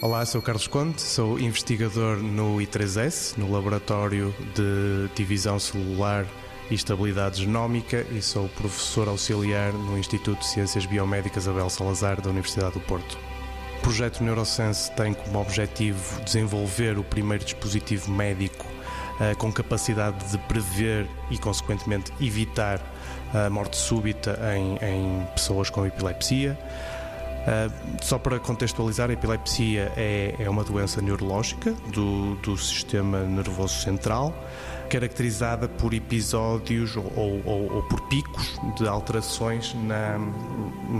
Olá, sou Carlos Conte, sou investigador no I3S, no Laboratório de Divisão Celular e Estabilidade Genómica e sou professor auxiliar no Instituto de Ciências Biomédicas Abel Salazar da Universidade do Porto. O projeto Neurosense tem como objetivo desenvolver o primeiro dispositivo médico uh, com capacidade de prever e, consequentemente, evitar a morte súbita em, em pessoas com epilepsia. Uh, só para contextualizar, a epilepsia é, é uma doença neurológica do, do, sistema nervoso central, caracterizada por episódios ou, ou, ou por picos de alterações na,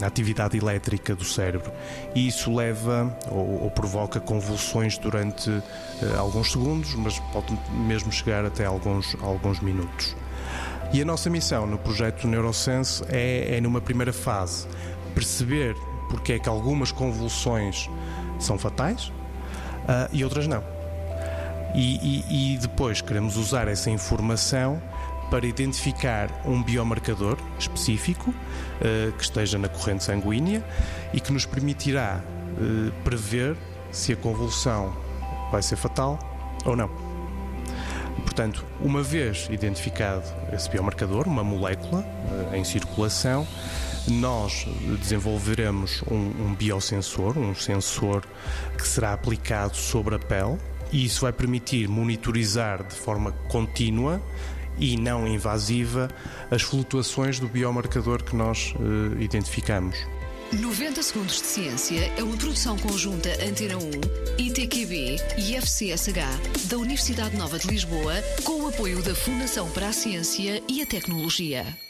na, atividade elétrica do cérebro. E isso leva ou, ou provoca convulsões durante uh, alguns segundos, mas pode mesmo chegar até alguns, alguns minutos. E a nossa missão no projeto Neurosense é, é numa primeira fase, perceber porque é que algumas convulsões são fatais uh, e outras não. E, e, e depois queremos usar essa informação para identificar um biomarcador específico uh, que esteja na corrente sanguínea e que nos permitirá uh, prever se a convulsão vai ser fatal ou não. Portanto, uma vez identificado esse biomarcador, uma molécula uh, em circulação, nós desenvolveremos um, um biosensor, um sensor que será aplicado sobre a pele e isso vai permitir monitorizar de forma contínua e não invasiva as flutuações do biomarcador que nós uh, identificamos. 90 Segundos de Ciência é uma produção conjunta Antena 1, ITQB e FCSH da Universidade Nova de Lisboa, com o apoio da Fundação para a Ciência e a Tecnologia.